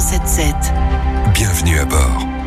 177. Bienvenue à bord.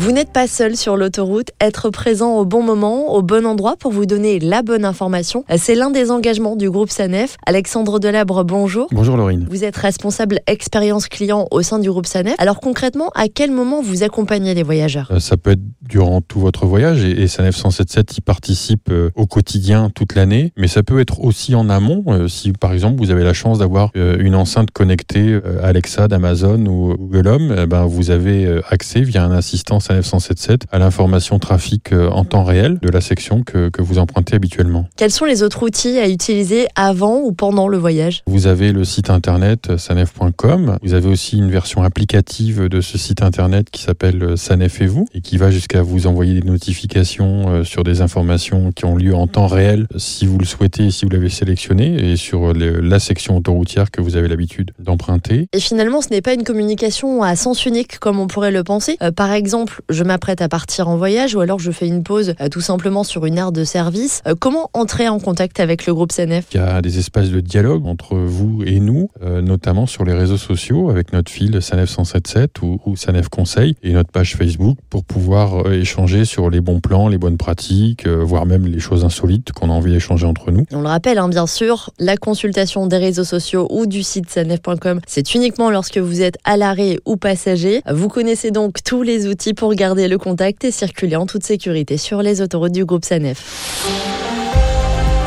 Vous n'êtes pas seul sur l'autoroute. Être présent au bon moment, au bon endroit pour vous donner la bonne information, c'est l'un des engagements du groupe SANEF. Alexandre Delabre, bonjour. Bonjour Laurine. Vous êtes responsable expérience client au sein du groupe SANEF. Alors concrètement, à quel moment vous accompagnez les voyageurs? Euh, Ça peut être durant tout votre voyage et, SANEF 177 y participe euh, au quotidien toute l'année, mais ça peut être aussi en amont euh, si par exemple vous avez la chance d'avoir une enceinte connectée Alexa d'Amazon ou Google Home, eh ben, vous avez accès via un assistant SANEF 177 à l'information trafic euh, en temps réel de la section que, que vous empruntez habituellement. Quels sont les autres outils à utiliser avant ou pendant le voyage? Vous avez le site internet euh, sanef.com. Vous avez aussi une version applicative de ce site internet qui s'appelle euh, Sanef et vous et qui va jusqu'à vous envoyer des notifications sur des informations qui ont lieu en temps réel si vous le souhaitez si vous l'avez sélectionné et sur la section autoroutière que vous avez l'habitude d'emprunter. Et finalement, ce n'est pas une communication à sens unique comme on pourrait le penser. Euh, par exemple, je m'apprête à partir en voyage ou alors je fais une pause euh, tout simplement sur une aire de service. Euh, comment entrer en contact avec le groupe SANEF Il y a des espaces de dialogue entre vous et nous, euh, notamment sur les réseaux sociaux avec notre fil Sanef 177 ou, ou Sanef Conseil et notre page Facebook pour pouvoir échanger sur les bons plans, les bonnes pratiques, voire même les choses insolites qu'on a envie d'échanger entre nous. On le rappelle, hein, bien sûr, la consultation des réseaux sociaux ou du site sanef.com, c'est uniquement lorsque vous êtes à l'arrêt ou passager. Vous connaissez donc tous les outils pour garder le contact et circuler en toute sécurité sur les autoroutes du groupe Sanef.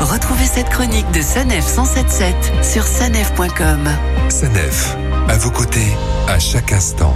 Retrouvez cette chronique de Sanef 177 sur sanef.com. Sanef, à vos côtés, à chaque instant.